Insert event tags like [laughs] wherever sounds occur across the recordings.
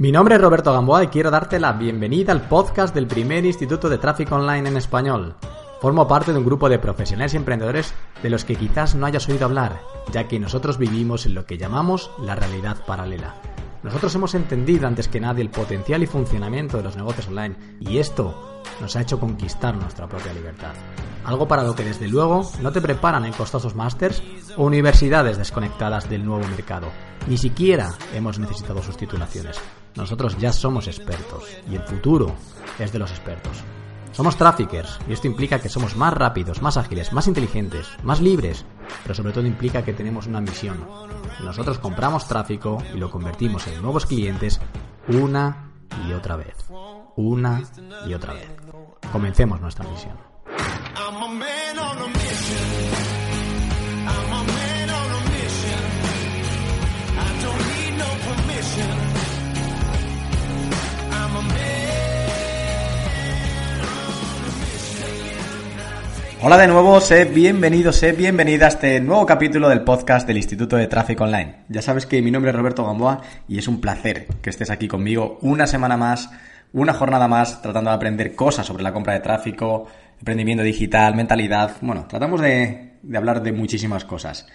Mi nombre es Roberto Gamboa y quiero darte la bienvenida al podcast del primer Instituto de Tráfico Online en español. Formo parte de un grupo de profesionales y emprendedores de los que quizás no hayas oído hablar, ya que nosotros vivimos en lo que llamamos la realidad paralela. Nosotros hemos entendido antes que nadie el potencial y funcionamiento de los negocios online y esto nos ha hecho conquistar nuestra propia libertad. Algo para lo que desde luego no te preparan en costosos másters o universidades desconectadas del nuevo mercado. Ni siquiera hemos necesitado sus titulaciones. Nosotros ya somos expertos y el futuro es de los expertos. Somos traffickers y esto implica que somos más rápidos, más ágiles, más inteligentes, más libres, pero sobre todo implica que tenemos una misión. Nosotros compramos tráfico y lo convertimos en nuevos clientes una y otra vez. Una y otra vez. Comencemos nuestra misión. Hola de nuevo, sed bienvenidos, sed bienvenida a este nuevo capítulo del podcast del Instituto de Tráfico Online. Ya sabes que mi nombre es Roberto Gamboa y es un placer que estés aquí conmigo una semana más, una jornada más, tratando de aprender cosas sobre la compra de tráfico, emprendimiento digital, mentalidad. Bueno, tratamos de, de hablar de muchísimas cosas.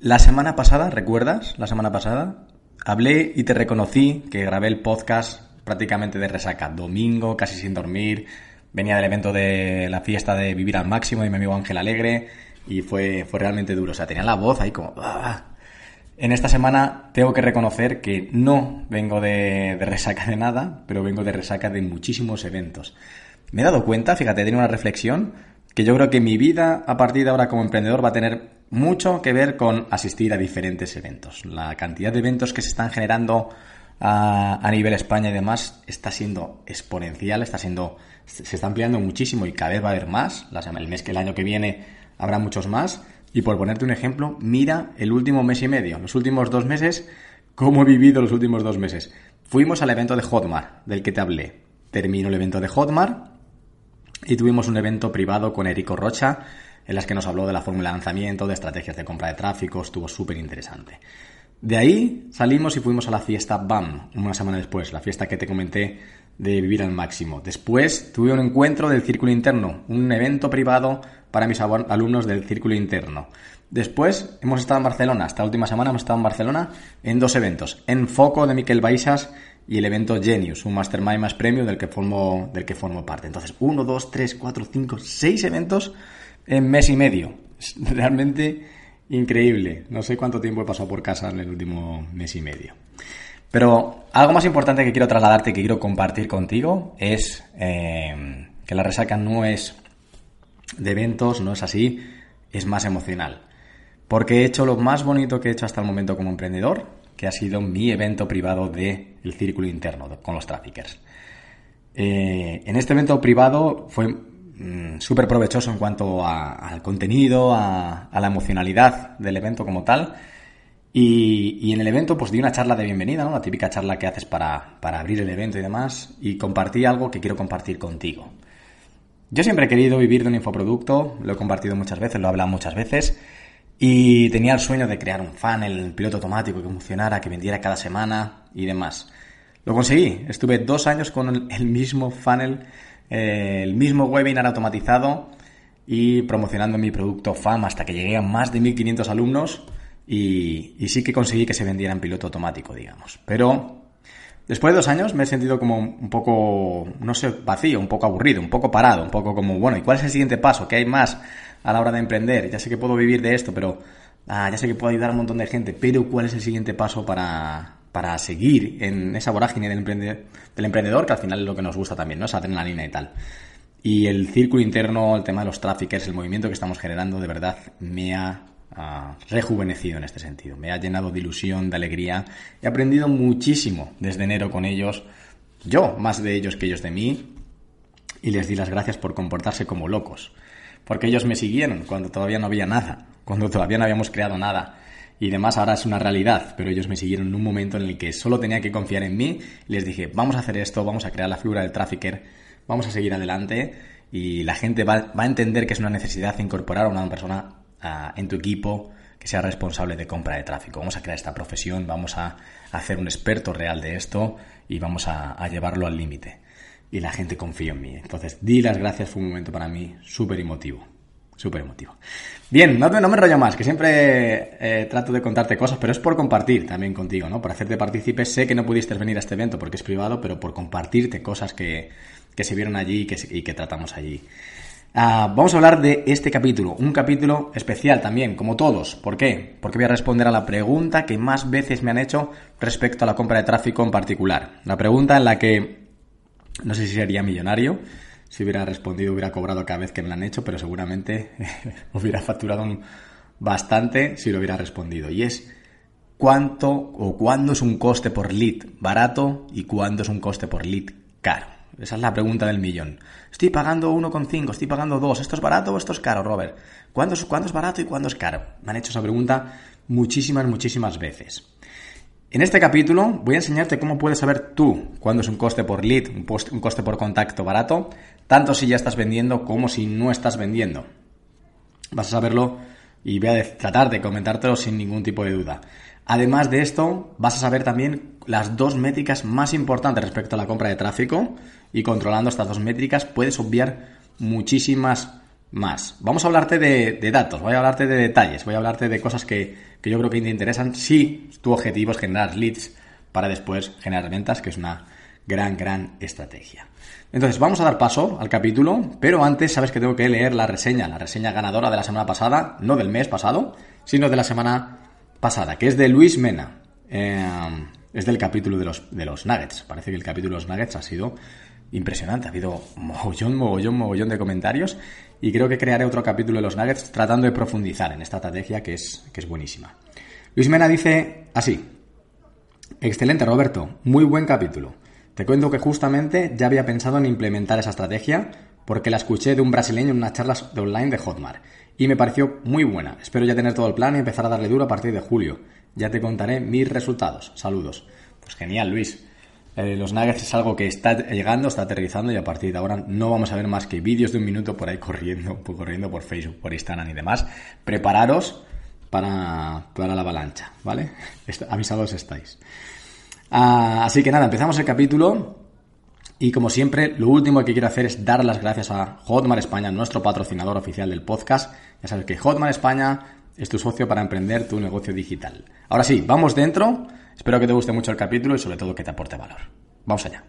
La semana pasada, ¿recuerdas? La semana pasada hablé y te reconocí que grabé el podcast prácticamente de resaca, domingo, casi sin dormir venía del evento de la fiesta de Vivir al Máximo de mi amigo Ángel Alegre y fue, fue realmente duro. O sea, tenía la voz ahí como... ¡ah! En esta semana tengo que reconocer que no vengo de, resaca de nada, pero vengo de resaca de muchísimos eventos. Me he dado cuenta, fíjate, he una reflexión, que yo creo que mi vida a partir de ahora como emprendedor va a tener mucho que ver con asistir a diferentes eventos. La cantidad de eventos que se están generando a nivel España y demás está siendo exponencial, está siendo se está ampliando muchísimo y cada vez va a haber más. El mes que el año que viene habrá muchos más. Y por ponerte un ejemplo, mira el último mes y medio, los últimos dos meses, cómo he vivido los últimos dos meses. Fuimos al evento de Hotmart, del que te hablé. Terminó el evento de Hotmart y tuvimos un evento privado con Erico Rocha, en las que nos habló de la fórmula de lanzamiento, de estrategias de compra de tráfico, estuvo súper interesante. De ahí salimos y fuimos a la fiesta BAM, una semana después, la fiesta que te comenté de vivir al máximo. Después tuve un encuentro del círculo interno, un evento privado para mis alumnos del círculo interno. Después hemos estado en Barcelona, esta última semana hemos estado en Barcelona en dos eventos, en Foco de Miquel Baixas y el evento Genius, un mastermind más premium del que formo, del que formo parte. Entonces, uno, dos, tres, cuatro, cinco, seis eventos en mes y medio. [laughs] Realmente increíble. No sé cuánto tiempo he pasado por casa en el último mes y medio. Pero algo más importante que quiero trasladarte, que quiero compartir contigo, es eh, que la resaca no es de eventos, no es así, es más emocional. Porque he hecho lo más bonito que he hecho hasta el momento como emprendedor, que ha sido mi evento privado del el círculo interno con los traffickers. Eh, en este evento privado fue mm, súper provechoso en cuanto al contenido, a, a la emocionalidad del evento como tal y, en el evento pues di una charla de bienvenida, ¿no? La típica charla que haces para, para abrir el evento y demás. Y compartí algo que quiero compartir contigo. Yo siempre he querido vivir de un infoproducto, lo he compartido muchas veces, lo he hablado muchas veces. Y tenía el sueño de crear un funnel, el piloto automático que funcionara, que vendiera cada semana y demás. Lo conseguí. Estuve dos años con el mismo funnel, el mismo webinar automatizado y promocionando mi producto FAM hasta que llegué a más de 1500 alumnos y, sí que conseguí que se vendiera en piloto automático, digamos. Pero después de dos años me he sentido como un poco, no sé, vacío, un poco aburrido, un poco parado, un poco como, bueno, ¿y cuál es el siguiente paso? ¿Qué hay más a la hora de emprender? Ya sé que puedo vivir de esto, pero ah, ya sé que puedo ayudar a un montón de gente, pero ¿cuál es el siguiente paso para, para seguir en esa vorágine del, emprendedor, que al final es lo que nos gusta también, ¿no? Esa adrenalina y tal. Y el círculo interno, el tema de los traffickers, el movimiento que estamos generando, de verdad me ha rejuvenecido en este sentido. Me ha llenado de ilusión, de alegría. He aprendido muchísimo desde enero con ellos. Yo, más de ellos que ellos de mí. Y les di las gracias por comportarse como locos. Porque ellos me siguieron cuando todavía no había nada, cuando todavía no habíamos creado nada. Y demás ahora es una realidad, pero ellos me siguieron en un momento en el que solo tenía que confiar en mí. Les dije, vamos a hacer esto, vamos a crear la figura del trafficker, vamos a seguir adelante. Y la gente va, va a entender que es una necesidad incorporar a una persona en tu equipo que sea responsable de compra de tráfico. Vamos a crear esta profesión, vamos a, hacer un experto real de esto y vamos a, llevarlo al límite. Y la gente confía en mí. Entonces, di las gracias, fue un momento para mí súper emotivo. Súper emotivo. Bien, no, no me enrollo más, que siempre eh, trato de contarte cosas, pero es por compartir también contigo, ¿no? Por hacerte partícipe. Sé que no pudiste venir a este evento porque es privado, pero por compartirte cosas que, se vieron allí y que, y que tratamos allí. Ah, vamos a hablar de este capítulo, un capítulo especial también, como todos. ¿Por qué? Porque voy a responder a la pregunta que más veces me han hecho respecto a la compra de tráfico en particular. La pregunta en la que no sé si sería millonario, si hubiera respondido, hubiera cobrado cada vez que me la han hecho, pero seguramente [laughs] hubiera facturado bastante si lo hubiera respondido. Y es cuánto o cuándo es un coste por lead barato y cuándo es un coste por lead caro. Esa es la pregunta del millón. Estoy pagando 1,5, estoy pagando 2. ¿Esto es barato o esto es caro, Robert? ¿Cuándo es, ¿Cuándo es barato y cuándo es caro? Me han hecho esa pregunta muchísimas, muchísimas veces. En este capítulo voy a enseñarte cómo puedes saber tú cuándo es un coste por lead, un coste por contacto barato, tanto si ya estás vendiendo como si no estás vendiendo. Vas a saberlo y voy a tratar de comentártelo sin ningún tipo de duda. Además de esto, vas a saber también las dos métricas más importantes respecto a la compra de tráfico y controlando estas dos métricas puedes obviar muchísimas más. Vamos a hablarte de, datos, voy a hablarte de detalles, voy a hablarte de cosas que, que yo creo que te interesan si tu objetivo es generar leads para después generar ventas, que es una gran, gran estrategia. Entonces, vamos a dar paso al capítulo, pero antes sabes que tengo que leer la reseña, la reseña ganadora de la semana pasada, no del mes pasado, sino de la semana pasada, que es de Luis Mena. Eh, es del capítulo de los, de los Nuggets. Parece que el capítulo de los Nuggets ha sido impresionante. Ha habido mogollón, mogollón, mogollón de comentarios. Y creo que crearé otro capítulo de los Nuggets tratando de profundizar en esta estrategia que es, que es buenísima. Luis Mena dice así. Excelente, Roberto. Muy buen capítulo. Te cuento que justamente ya había pensado en implementar esa estrategia porque la escuché de un brasileño en unas charlas de online de Hotmart y me pareció muy buena. Espero ya tener todo el plan y empezar a darle duro a partir de julio. Ya te contaré mis resultados. Saludos. Pues genial, Luis. Eh, los nuggets es algo que está llegando, está aterrizando y a partir de ahora no vamos a ver más que vídeos de un minuto por ahí corriendo, [laughs] corriendo por Facebook, por Instagram y demás. Prepararos para, para la avalancha, ¿vale? [laughs] avisados estáis. Ah, así que nada, empezamos el capítulo y como siempre, lo último que quiero hacer es dar las gracias a Hotmart España, nuestro patrocinador oficial del podcast. Ya sabes que Hotmart España es tu socio para emprender tu negocio digital. Ahora sí, vamos dentro. Espero que te guste mucho el capítulo y sobre todo que te aporte valor. Vamos allá.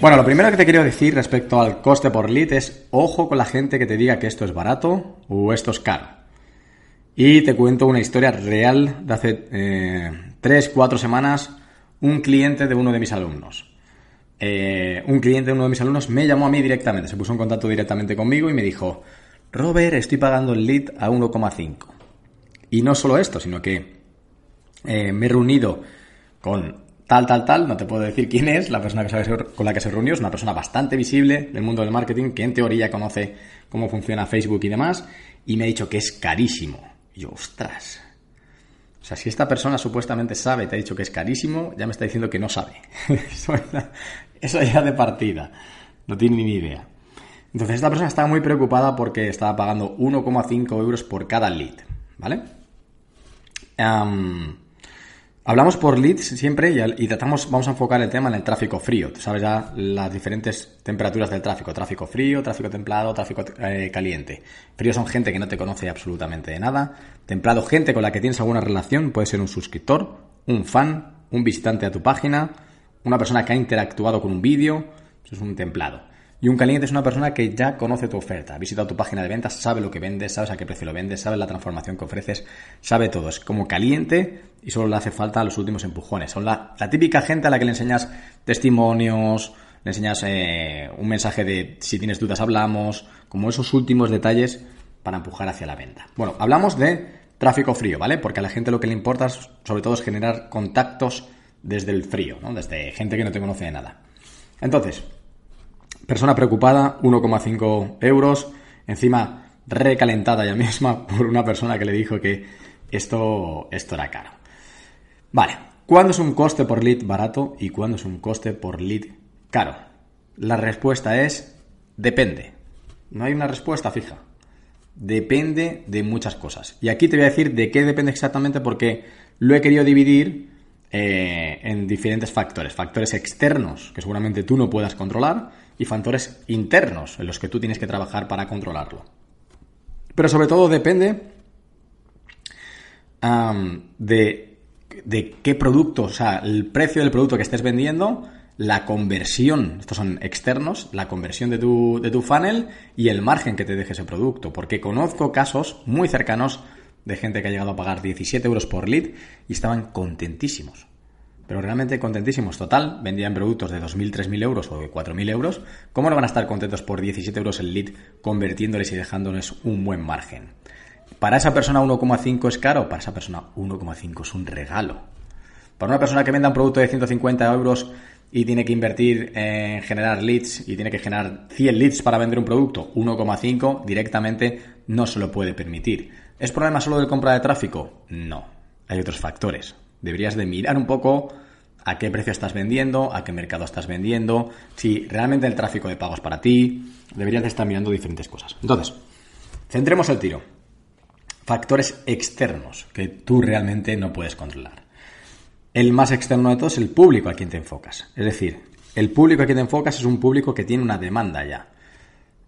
Bueno, lo primero que te quiero decir respecto al coste por lead es ojo con la gente que te diga que esto es barato o esto es caro. Y te cuento una historia real de hace eh, 3, 4 semanas. Un cliente de uno de mis alumnos. Eh, un cliente de uno de mis alumnos me llamó a mí directamente, se puso en contacto directamente conmigo y me dijo, Robert, estoy pagando el lead a 1,5. Y no solo esto, sino que eh, me he reunido con tal, tal, tal, no te puedo decir quién es, la persona con la que se reunió, es una persona bastante visible del mundo del marketing, que en teoría conoce cómo funciona Facebook y demás, y me ha dicho que es carísimo. Y yo, ostras. O sea, si esta persona supuestamente sabe te ha dicho que es carísimo, ya me está diciendo que no sabe. [laughs] eso, ya de partida. No tiene ni idea. Entonces, esta persona estaba muy preocupada porque estaba pagando 1,5 euros por cada lead. ¿Vale? Hablamos por leads siempre y, tratamos, vamos a enfocar el tema en el tráfico frío. Tú sabes ya las diferentes temperaturas del tráfico. Tráfico frío, tráfico templado, tráfico eh, caliente. Frío son gente que no te conoce absolutamente de nada. Templado, gente con la que tienes alguna relación. Puede ser un suscriptor, un fan, un visitante a tu página, una persona que ha interactuado con un vídeo. Eso es un templado. Y un caliente es una persona que ya conoce tu oferta, ha visitado tu página de ventas, sabe lo que vendes, sabes a qué precio lo vendes, sabe la transformación que ofreces, sabe todo. Es como caliente y solo le hace falta los últimos empujones. Son la, típica gente a la que le enseñas testimonios, le enseñas eh, un mensaje de si tienes dudas hablamos, como esos últimos detalles para empujar hacia la venta. Bueno, hablamos de tráfico frío, ¿vale? Porque a la gente lo que le importa sobre todo es generar contactos desde el frío, ¿no? Desde gente que no te conoce de nada. Entonces, persona preocupada, 1,5 euros, encima recalentada ya misma [laughs] por una persona que le dijo que esto, esto era caro. Vale, ¿cuándo es un coste por lead barato y cuándo es un coste por lead caro? La respuesta es depende. No hay una respuesta fija. Depende de muchas cosas. Y aquí te voy a decir de qué depende exactamente porque lo he querido dividir eh, en diferentes factores. Factores externos que seguramente tú no puedas controlar y factores internos en los que tú tienes que trabajar para controlarlo. Pero sobre todo depende de, de qué producto, o sea, el precio del producto que estés vendiendo, la conversión, estos son externos, la conversión de tu, de tu funnel y el margen que te deje ese producto. Porque conozco casos muy cercanos de gente que ha llegado a pagar 17 euros por lead y estaban contentísimos. Pero realmente contentísimos. Total, vendían productos de 2.000, 3.000 euros o de 4.000 euros. ¿Cómo no van a estar contentos por 17 euros el lead convirtiéndoles y dejándoles un buen margen? Para esa persona 1,5 es caro, para esa persona 1,5 es un regalo. Para una persona que venda un producto de 150 euros y tiene que invertir en generar leads y tiene que generar 100 leads para vender un producto, 1,5 directamente no se lo puede permitir. ¿Es problema solo de compra de tráfico? No, hay otros factores. Deberías de mirar un poco a qué precio estás vendiendo, a qué mercado estás vendiendo, si realmente el tráfico de pago es para ti, deberías de estar mirando diferentes cosas. Entonces, centremos el tiro. Factores externos que tú realmente no puedes controlar. El más externo de todos es el público a quien te enfocas. Es decir, el público a quien te enfocas es un público que tiene una demanda ya.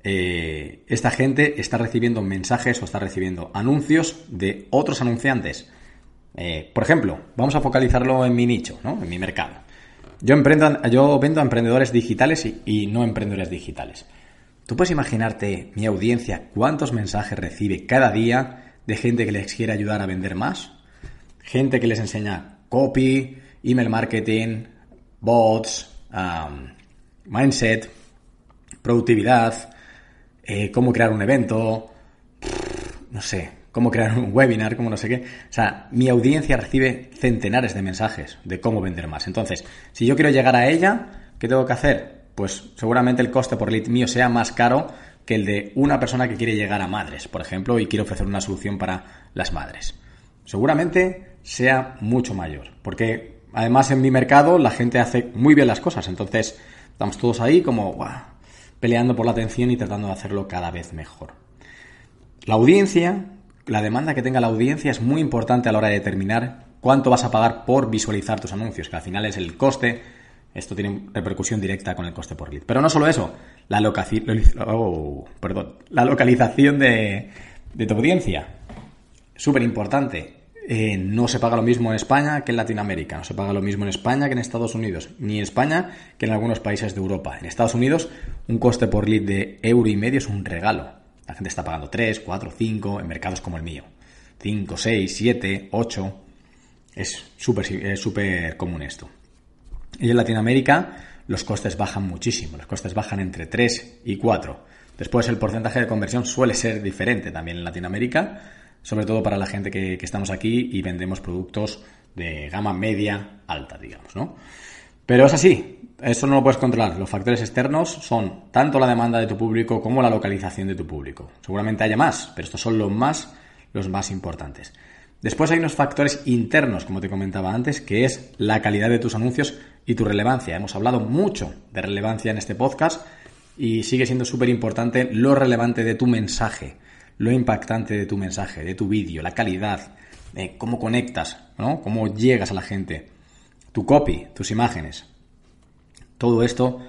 Eh, esta gente está recibiendo mensajes o está recibiendo anuncios de otros anunciantes. Eh, por ejemplo, vamos a focalizarlo en mi nicho, ¿no? en mi mercado. Yo, emprendo, yo vendo a emprendedores digitales y, no emprendedores digitales. ¿Tú puedes imaginarte mi audiencia cuántos mensajes recibe cada día de gente que les quiere ayudar a vender más? Gente que les enseña copy, email marketing, bots, mindset, productividad, eh, cómo crear un evento, no sé, cómo crear un webinar, cómo no sé qué. O sea, mi audiencia recibe centenares de mensajes de cómo vender más. Entonces, si yo quiero llegar a ella, ¿qué tengo que hacer? Pues seguramente el coste por lead mío sea más caro que el de una persona que quiere llegar a madres, por ejemplo, y quiere ofrecer una solución para las madres. Seguramente sea mucho mayor. Porque además en mi mercado la gente hace muy bien las cosas. Entonces estamos todos ahí como peleando por la atención y tratando de hacerlo cada vez mejor. La audiencia, la demanda que tenga la audiencia es muy importante a la hora de determinar cuánto vas a pagar por visualizar tus anuncios, que al final es el coste. Esto tiene repercusión directa con el coste por lead. Pero no solo eso, la, oh, la localización de, tu audiencia. Súper importante. Eh, no se paga lo mismo en España que en Latinoamérica, no se paga lo mismo en España que en Estados Unidos, ni en España que en algunos países de Europa. En Estados Unidos, un coste por lead de euro y medio es un regalo. La gente está pagando 3, 4, 5 en mercados como el mío. 5, 6, 7, 8. Es súper súper común esto. Y en Latinoamérica los costes bajan muchísimo. Los costes bajan entre 3 y 4. Después el porcentaje de conversión suele ser diferente también en Latinoamérica sobre todo para la gente que, estamos aquí y vendemos productos de gama media alta, digamos, ¿no? Pero es así, eso no lo puedes controlar. Los factores externos son tanto la demanda de tu público como la localización de tu público. Seguramente haya más, pero estos son los más, los más importantes. Después hay unos factores internos, como te comentaba antes, que es la calidad de tus anuncios y tu relevancia. Hemos hablado mucho de relevancia en este podcast y sigue siendo súper importante lo relevante de tu mensaje lo impactante de tu mensaje, de tu vídeo, la calidad, de cómo conectas, ¿no? Cómo llegas a la gente, tu copy, tus imágenes. Todo esto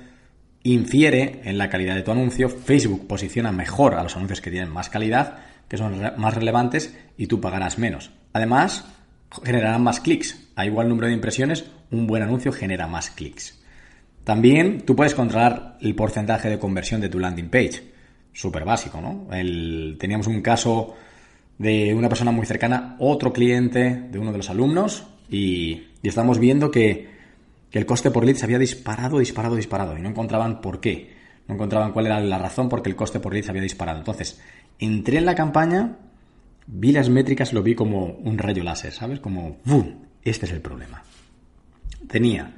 infiere en la calidad de tu anuncio. Facebook posiciona mejor a los anuncios que tienen más calidad, que son más relevantes y tú pagarás menos. Además, generarán más clics. A igual número de impresiones, un buen anuncio genera más clics. También tú puedes controlar el porcentaje de conversión de tu landing page súper básico, ¿no? teníamos un caso de una persona muy cercana, otro cliente de uno de los alumnos, y, estamos viendo que que el coste por lead se había disparado, disparado, disparado y no encontraban por qué. No encontraban cuál era la razón porque el coste por lead se había disparado. Entonces, entré en la campaña, vi las métricas, lo vi como un rayo láser, ¿sabes? Como, ¡bum! Este es el problema. Tenía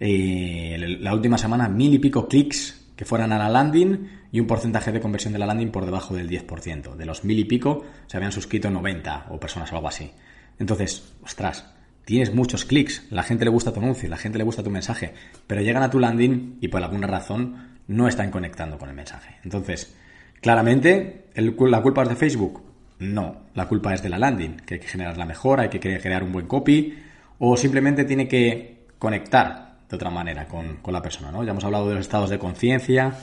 eh, la última semana mil y pico clics que fueran a la landing y un porcentaje de conversión de la landing por debajo del 10%. De los mil y pico se habían suscrito 90 o personas o algo así. Entonces, ostras, tienes muchos clics, la gente le gusta tu anuncio, la gente le gusta tu mensaje, pero llegan a tu landing y por alguna razón no están conectando con el mensaje. Entonces, claramente, ¿la culpa es de Facebook? No, la culpa es de la landing, que hay que generarla mejor, hay que crear un buen copy, o simplemente tiene que conectar de otra manera con, la persona, ¿no? Ya hemos hablado de los estados de conciencia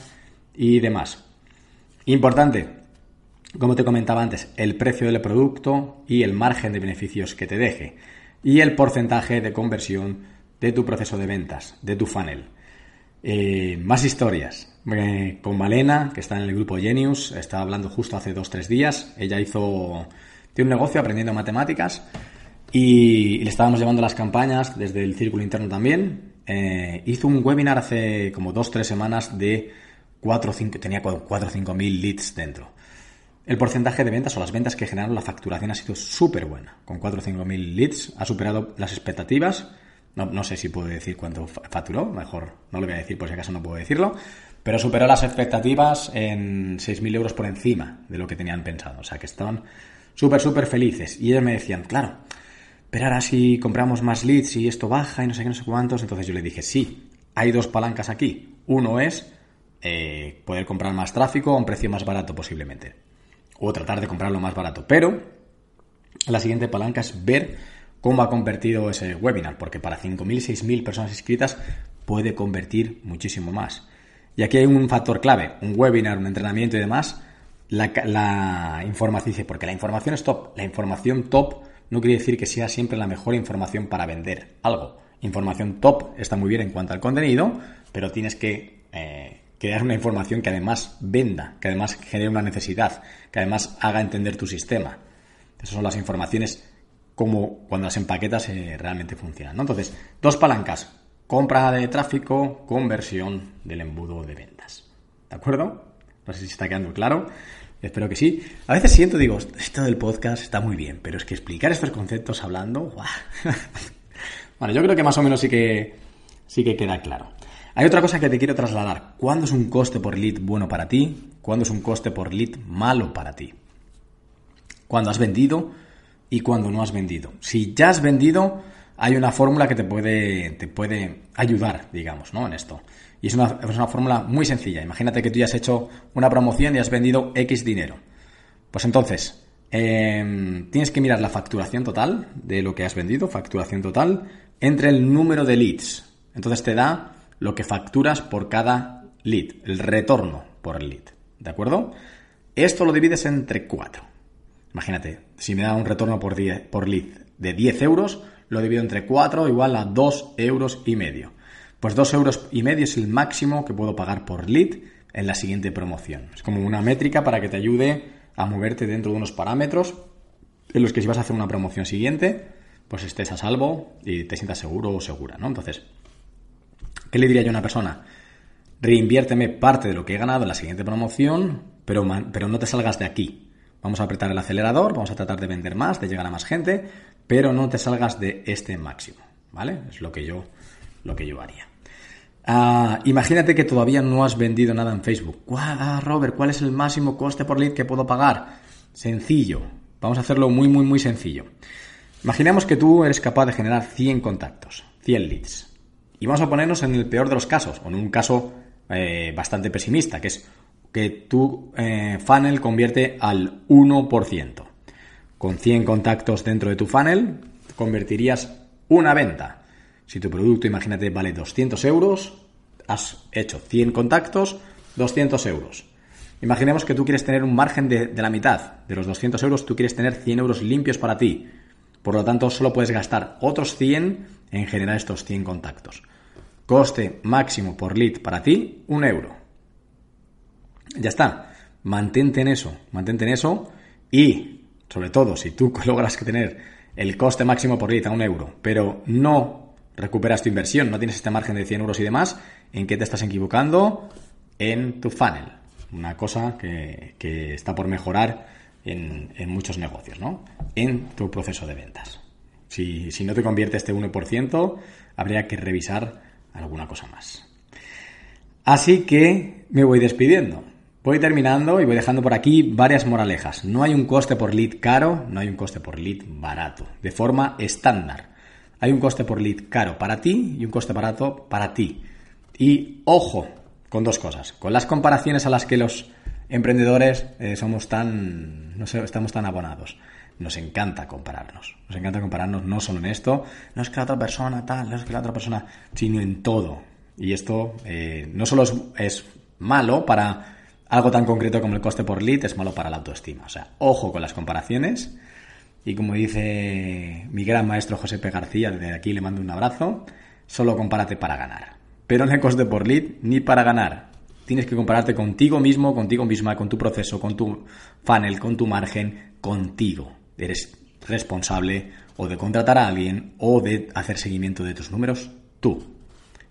y demás. Importante, como te comentaba antes, el precio del producto y el margen de beneficios que te deje. Y el porcentaje de conversión de tu proceso de ventas, de tu funnel. Eh, más historias. Eh, con Malena, que está en el grupo Genius, estaba hablando justo hace dos tres días. Ella hizo. Tiene un negocio aprendiendo matemáticas y, le estábamos llevando las campañas desde el círculo interno también. Eh, hizo un webinar hace como dos tres semanas de 4 o 5, tenía 4 o 5 mil leads dentro. El porcentaje de ventas o las ventas que generaron la facturación ha sido súper buena. Con 4 o 5 mil leads ha superado las expectativas no, sé si puedo decir cuánto facturó, mejor no lo voy a decir por si acaso no puedo decirlo, pero superó las expectativas en 6.000 euros por encima de lo que tenían pensado. O sea que estaban súper, súper felices. Y ellos me decían, claro, pero ahora si compramos más leads y esto baja y no sé qué, no sé cuántos, entonces yo le dije, sí, hay dos palancas aquí. Uno es eh, poder comprar más tráfico a un precio más barato posiblemente. O tratar de comprarlo más barato. Pero la siguiente palanca es ver cómo ha convertido ese webinar, porque para 5.000, 6.000 personas inscritas puede convertir muchísimo más. Y aquí hay un factor clave, un webinar, un entrenamiento y demás, la, información, porque la información es top. La información top no quiere decir que sea siempre la mejor información para vender algo. Información top está muy bien en cuanto al contenido, pero tienes que eh, crear una información que además venda, que además genere una necesidad, que además haga entender tu sistema. Esas son las informaciones como cuando las empaquetas eh, realmente funcionan. Entonces, dos palancas. Compra de tráfico, conversión del embudo de ventas. ¿De acuerdo? No sé si está quedando claro. Espero que sí. A veces siento, digo, esto del podcast está muy bien, pero es que explicar estos conceptos hablando... [laughs] bueno, yo creo que más o menos sí que, sí que queda claro. Hay otra cosa que te quiero trasladar. ¿Cuándo es un coste por lead bueno para ti? ¿Cuándo es un coste por lead malo para ti? Cuando has vendido y cuando no has vendido. Si ya has vendido, hay una fórmula que te puede, te puede ayudar, digamos, ¿no? En esto. Y es una, es una fórmula muy sencilla. Imagínate que tú ya has hecho una promoción y has vendido X dinero. Pues entonces, em, tienes que mirar la facturación total de lo que has vendido, facturación total, entre el número de leads. Entonces te da lo que facturas por cada lead, el retorno por lead. ¿De acuerdo? Esto lo divides entre cuatro. Imagínate, si me da un retorno por, por lead de 10 euros, lo divido entre 4 igual a 2 euros y medio. Pues 2 euros y medio es el máximo que puedo pagar por lead en la siguiente promoción. Es como una métrica para que te ayude a moverte dentro de unos parámetros en los que si vas a hacer una promoción siguiente, pues estés a salvo y te sientas seguro o segura, ¿no? Entonces, ¿qué le diría yo a una persona? Reinviérteme parte de lo que he ganado en la siguiente promoción, pero, pero no te salgas de aquí. Vamos a apretar el acelerador, vamos a tratar de vender más, de llegar a más gente, pero no te salgas de este máximo, ¿vale? Es lo que yo, lo que yo haría. Ah, imagínate que todavía no has vendido nada en Facebook. Ah, Robert, ¿cuál es el máximo coste por lead que puedo pagar? Sencillo. Vamos a hacerlo muy, muy, muy sencillo. Imaginemos que tú eres capaz de generar 100 contactos, 100 leads. Y vamos a ponernos en el peor de los casos, o en un caso eh, bastante pesimista, que es que tu eh, funnel convierte al 1%. Con 100 contactos dentro de tu funnel, convertirías una venta. Si tu producto, imagínate, vale 200 euros, has hecho 100 contactos, 200 euros. Imaginemos que tú quieres tener un margen de, de, la mitad de los 200 euros, tú quieres tener 100 euros limpios para ti. Por lo tanto, solo puedes gastar otros 100 en generar estos 100 contactos. Coste máximo por lead para ti, un euro. Ya está. Mantente en eso, mantente en eso y, sobre todo, si tú [laughs] logras tener el coste máximo por lead a un euro, pero no recuperas tu inversión, no tienes este margen de 100 euros y demás, ¿en qué te estás equivocando? En tu funnel. Una cosa que, está por mejorar en, muchos negocios, ¿no? En tu proceso de ventas. Si, si no te convierte este 1%, habría que revisar alguna cosa más. Así que me voy despidiendo. Voy terminando y voy dejando por aquí varias moralejas. No hay un coste por lead caro, no hay un coste por lead barato, de forma estándar. Hay un coste por lead caro para ti y un coste barato para ti. Y ojo con dos cosas, con las comparaciones a las que los emprendedores eh, somos tan, no sé, estamos tan abonados. Nos encanta compararnos. Nos encanta compararnos no solo en esto, no es que la otra persona tal, no es que la otra persona, sino en todo. Y esto eh, no solo es malo para algo tan concreto como el coste por lead es malo para la autoestima. O sea, ojo con las comparaciones. Y como dice mi gran maestro José P. García, desde aquí le mando un abrazo, solo compárate para ganar. Pero no el coste por lead ni para ganar. Tienes que compararte contigo mismo, contigo misma, con tu proceso, con tu funnel, con tu margen, contigo. Eres responsable o de contratar a alguien o de hacer seguimiento de tus números tú.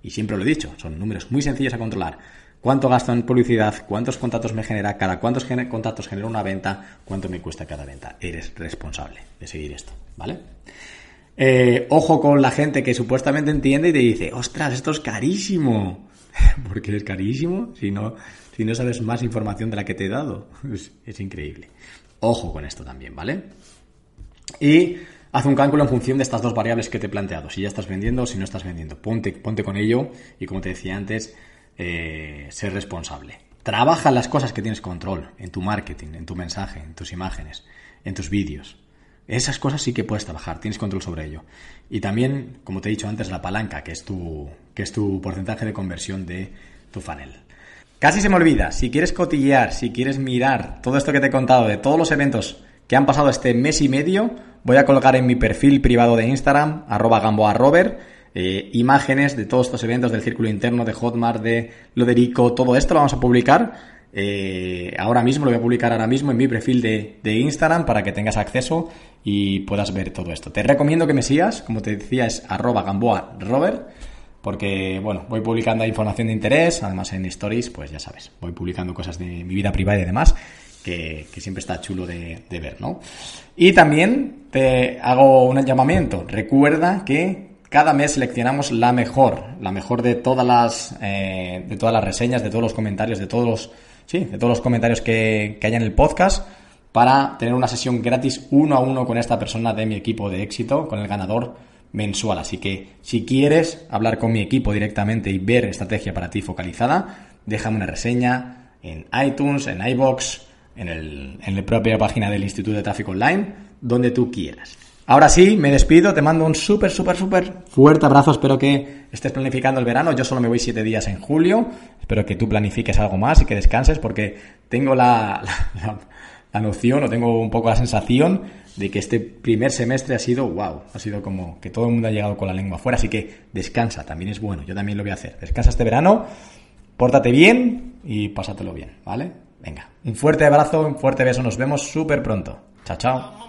Y siempre lo he dicho, son números muy sencillos a controlar cuánto gasto en publicidad, cuántos contactos me genera, cada cuántos contactos genera una venta, cuánto me cuesta cada venta. Eres responsable de seguir esto, ¿vale? Eh, ojo con la gente que supuestamente entiende y te dice, ostras, esto es carísimo. [laughs] porque es carísimo si no, si no sabes más información de la que te he dado. [laughs] Es increíble. Ojo con esto también, ¿vale? Y haz un cálculo en función de estas dos variables que te he planteado. Si ya estás vendiendo o si no estás vendiendo. Ponte, ponte con ello y como te decía antes, eh, ser responsable. Trabaja las cosas que tienes control, en tu marketing, en tu mensaje, en tus imágenes, en tus vídeos. Esas cosas sí que puedes trabajar, tienes control sobre ello. Y también, como te he dicho antes, la palanca, que es tu, que es tu porcentaje de conversión de tu funnel. Casi se me olvida, si quieres cotillear, si quieres mirar todo esto que te he contado de todos los eventos que han pasado este mes y medio, voy a colgar en mi perfil privado de Instagram, arroba gamboarrober, eh, imágenes de todos estos eventos del círculo interno, de Hotmart, de Loderico, todo esto lo vamos a publicar. Eh, ahora mismo, lo voy a publicar ahora mismo en mi perfil de, Instagram para que tengas acceso y puedas ver todo esto. Te recomiendo que me sigas, como te decía, es arroba gamboa robert, porque, bueno, voy publicando información de interés, además en stories, pues ya sabes, voy publicando cosas de mi vida privada y demás. Que, siempre está chulo de, ver, ¿no? Y también te hago un llamamiento. Recuerda que cada mes seleccionamos la mejor, la mejor de todas las, eh, de todas las reseñas, de todos los comentarios, de todos los, sí, de todos los comentarios que, que haya en el podcast para tener una sesión gratis uno a uno con esta persona de mi equipo de éxito, con el ganador mensual. Así que si quieres hablar con mi equipo directamente y ver estrategia para ti focalizada, déjame una reseña en iTunes, en iBox, en, el, en la propia página del Instituto de Tráfico Online, donde tú quieras. Ahora sí, me despido, te mando un súper, súper, súper fuerte abrazo. Espero que estés planificando el verano. Yo solo me voy siete días en julio. Espero que tú planifiques algo más y que descanses porque tengo la, la, noción o tengo un poco la sensación de que este primer semestre ha sido wow. Ha sido como que todo el mundo ha llegado con la lengua afuera. Así que descansa, también es bueno. Yo también lo voy a hacer. Descansa este verano, pórtate bien y pásatelo bien, ¿vale? Venga, un fuerte abrazo, un fuerte beso. Nos vemos súper pronto. Chao, chao.